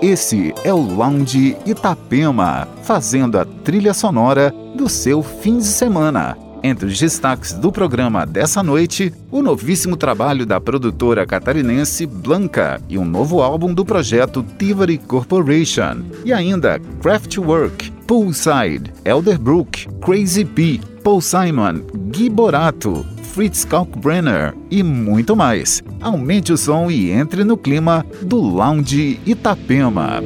Esse é o Lounge Itapema, fazendo a trilha sonora do seu fim de semana. Entre os destaques do programa dessa noite, o novíssimo trabalho da produtora catarinense Blanca e um novo álbum do projeto Tivoli Corporation. E ainda Craftwork, Poolside, Elderbrook, Crazy P, Paul Simon, Gui Borato, Fritz Kalkbrenner e muito mais. Aumente o som e entre no clima do Lounge Itapema.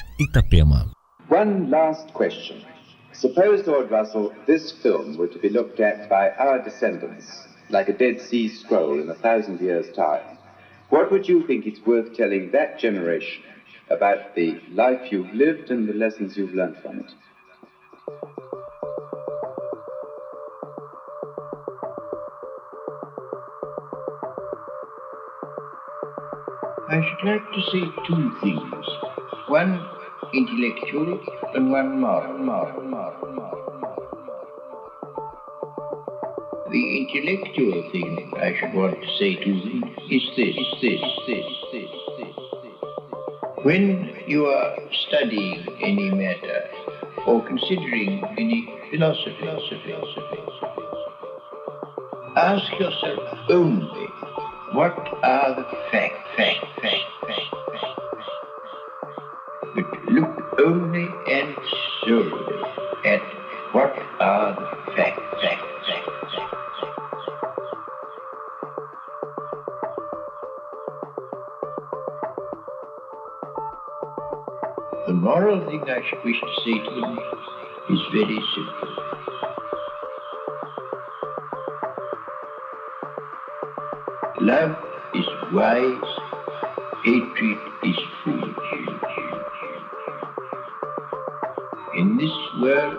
Lounge Itapema. One last question. Suppose, Lord Russell, this film were to be looked at by our descendants, like a Dead Sea Scroll in a thousand years' time. What would you think it's worth telling that generation about the life you've lived and the lessons you've learned from it? I should like to say two things. One intellectual and one moral. The intellectual thing I should want to say to you is this, this, this, this, this. When you are studying any matter or considering any philosophy, philosophy, philosophy, ask yourself only what are the facts, facts, facts, only and solely at what are the facts, facts, facts. The moral thing I should wish to say to them is very simple. Love is wise, hatred is In this world,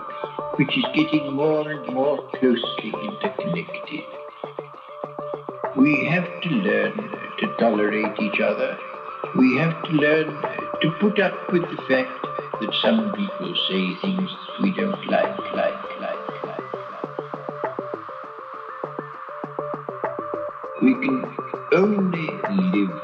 which is getting more and more closely interconnected, we have to learn to tolerate each other. We have to learn to put up with the fact that some people say things we don't like, like, like, like. We can only live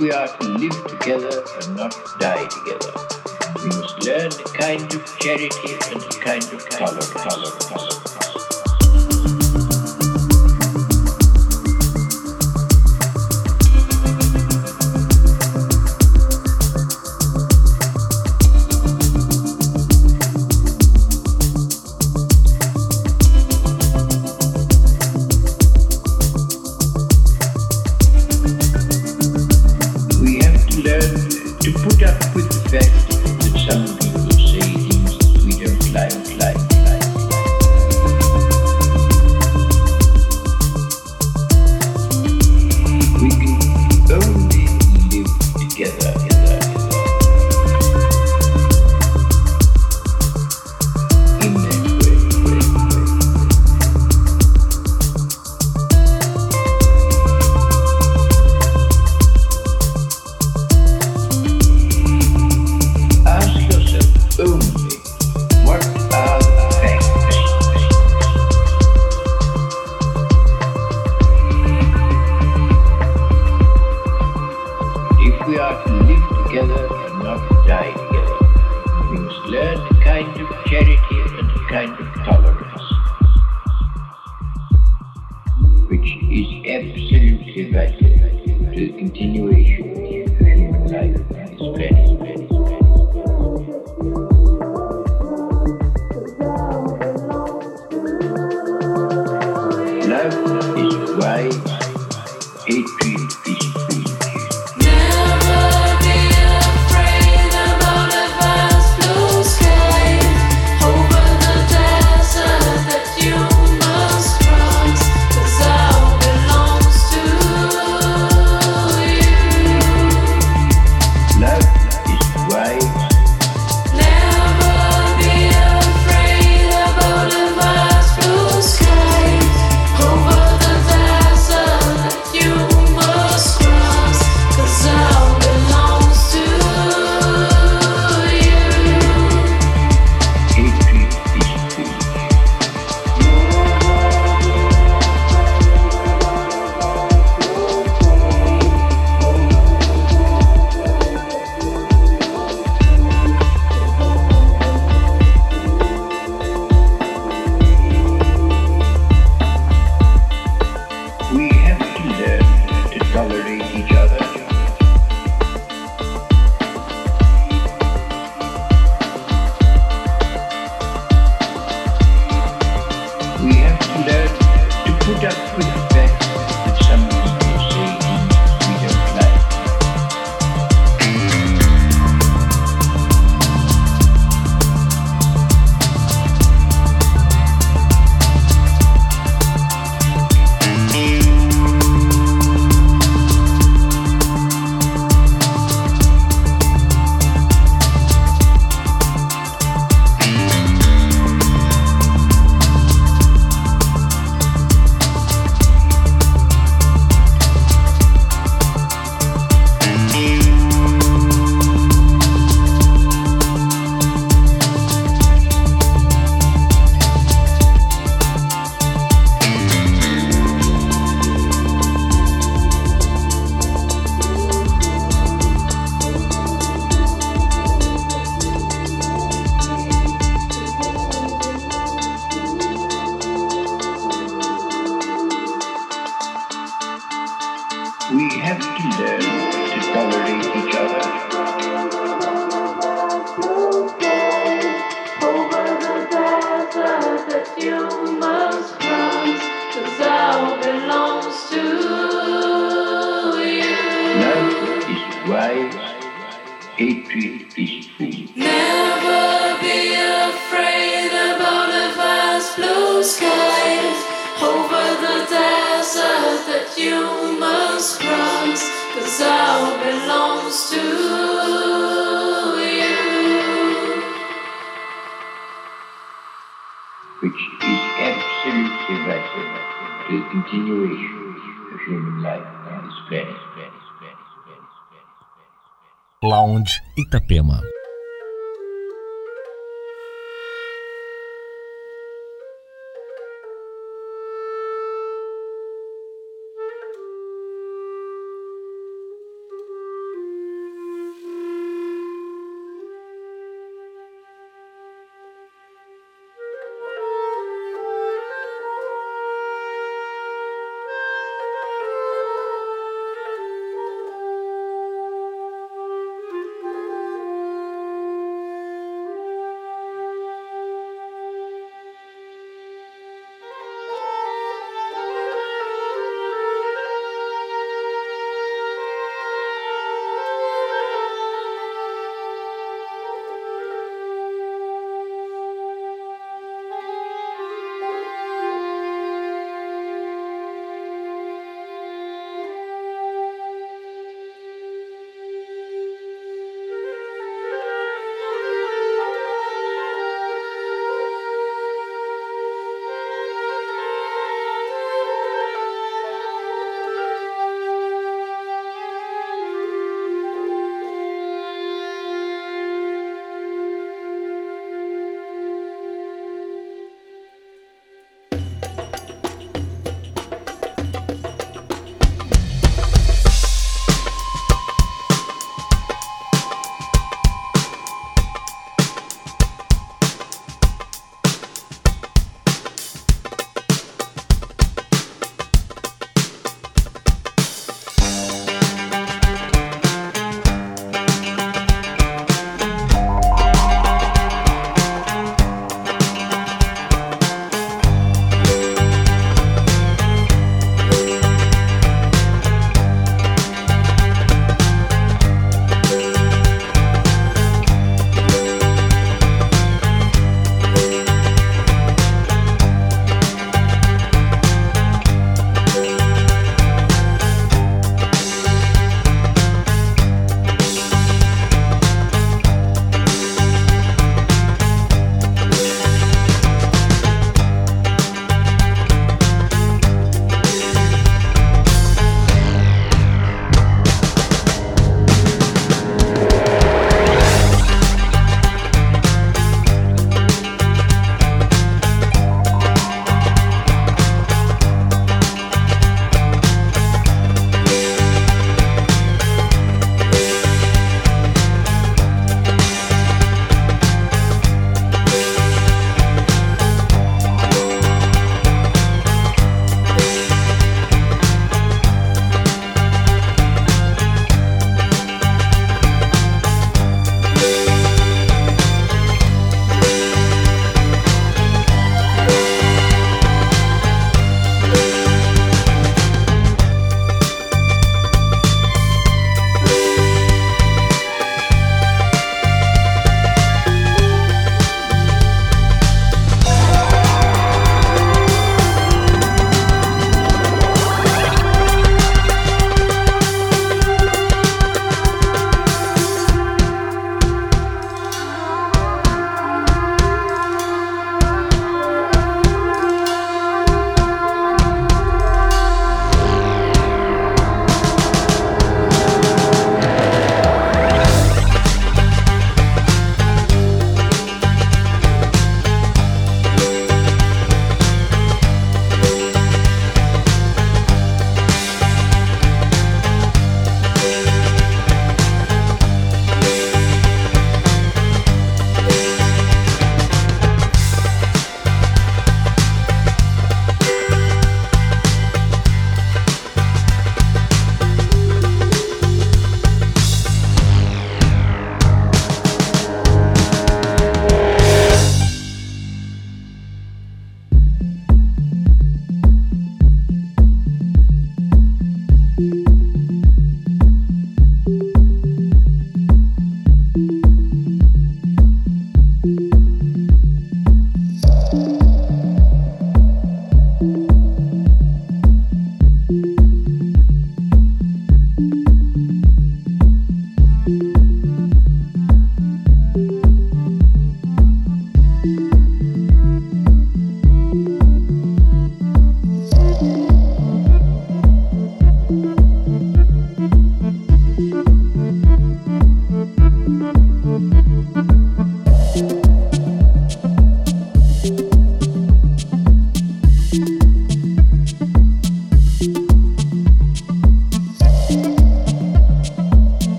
we are to live together and not die together, we must learn a kind of charity and a kind of tolerance.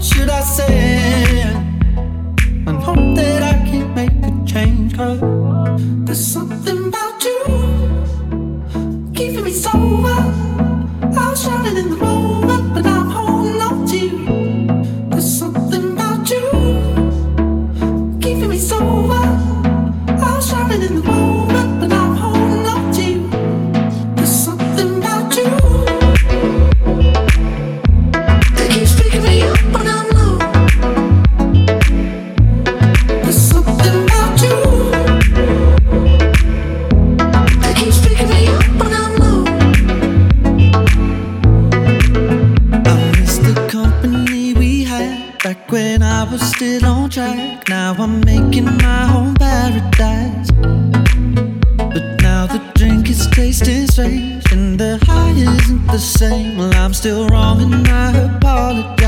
Should I say? And hope that I can make a change. Cause there's something about you keeping me sober. I was shining in the moment, was still on track. Now I'm making my own paradise. But now the drink is tasting strange and the high isn't the same. Well, I'm still wrong and I apologize.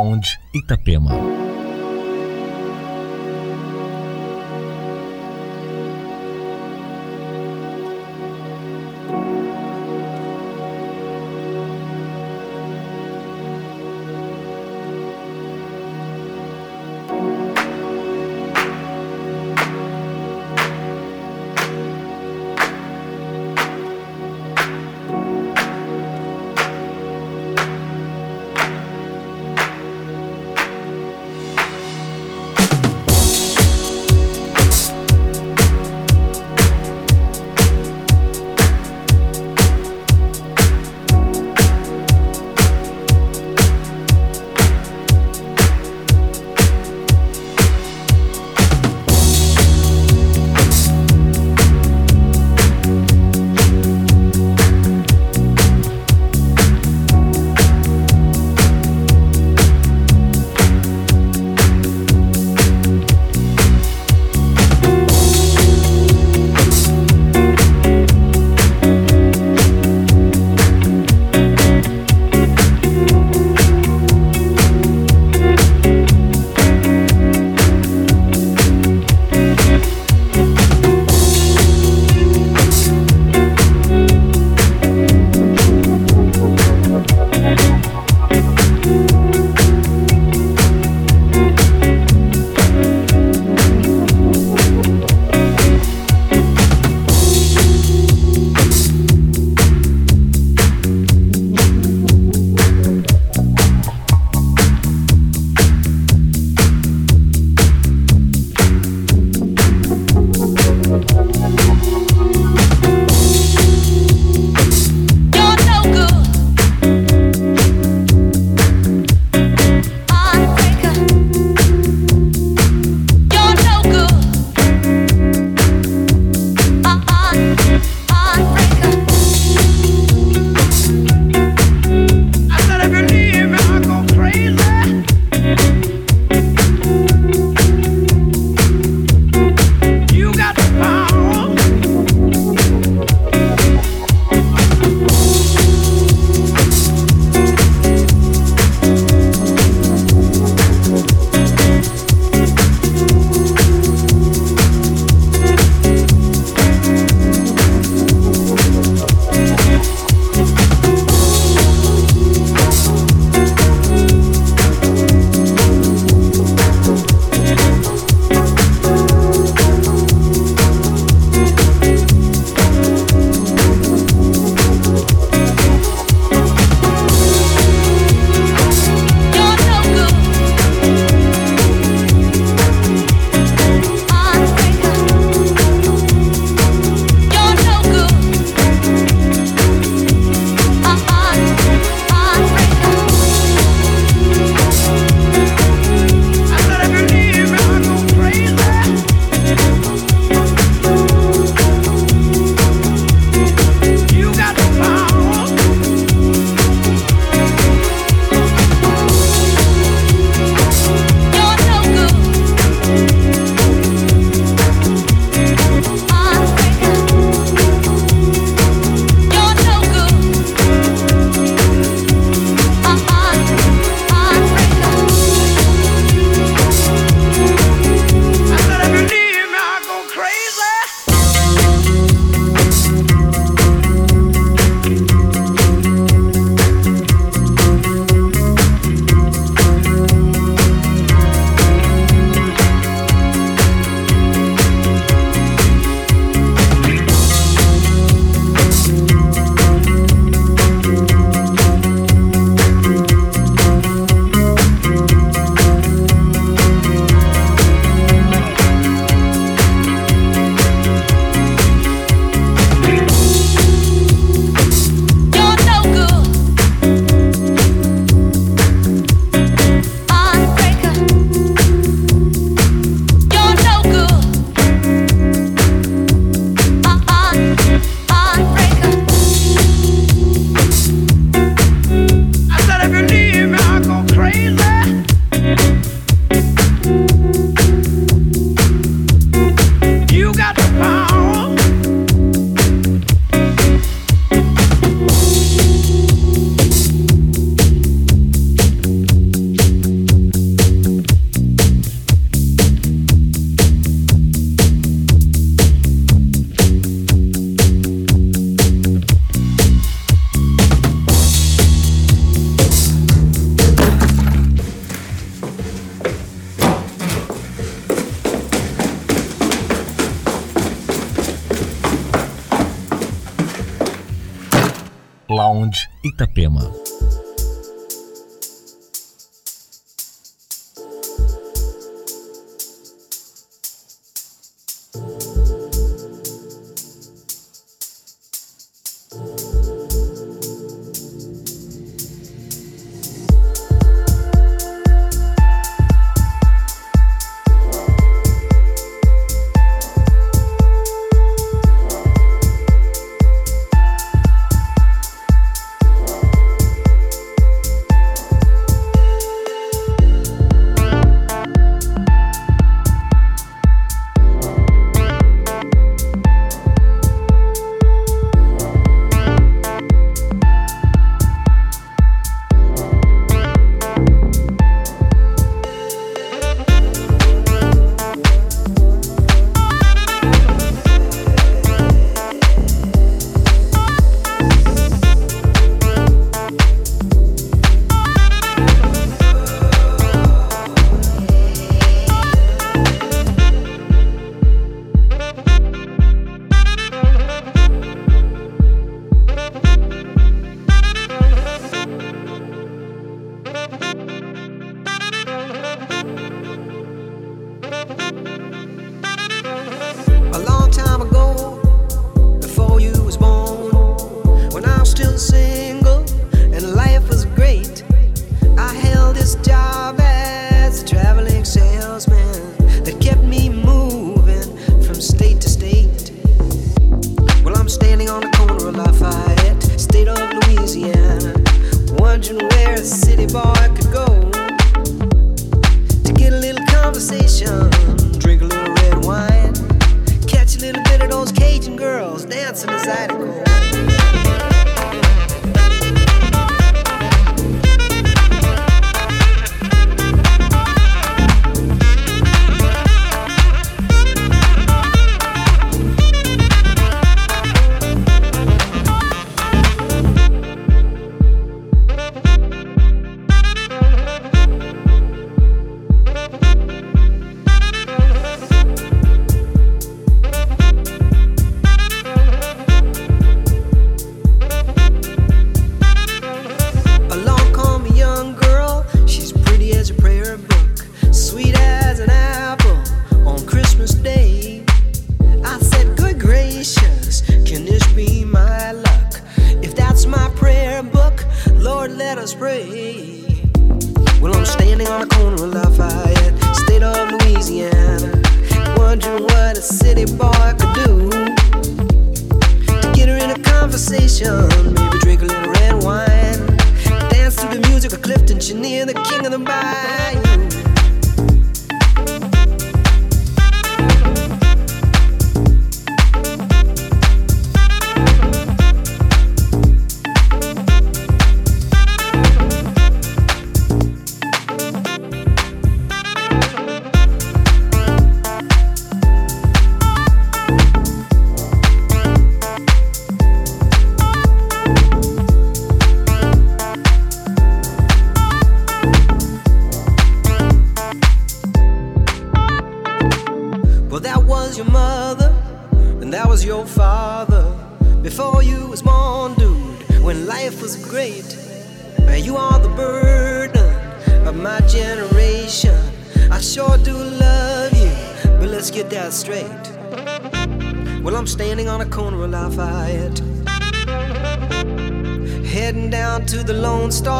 Lounge Itapema. дома.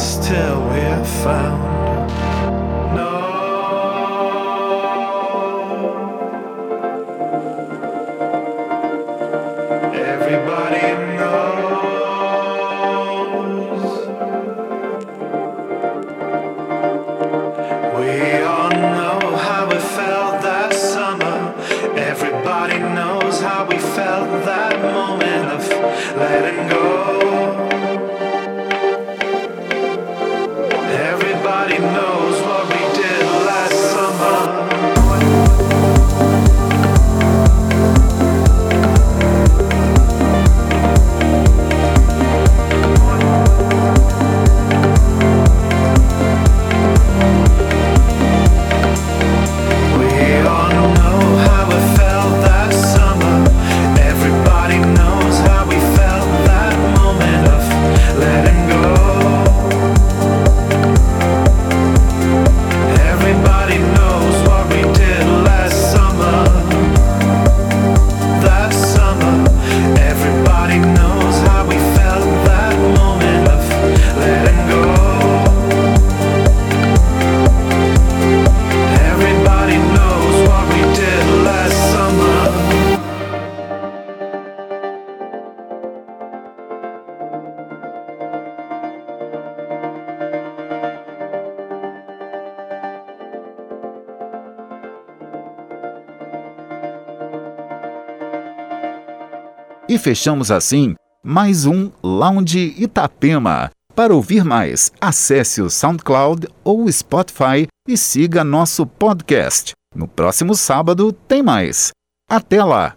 E fechamos assim mais um Lounge Itapema. Para ouvir mais, acesse o SoundCloud ou o Spotify e siga nosso podcast. No próximo sábado tem mais. Até lá!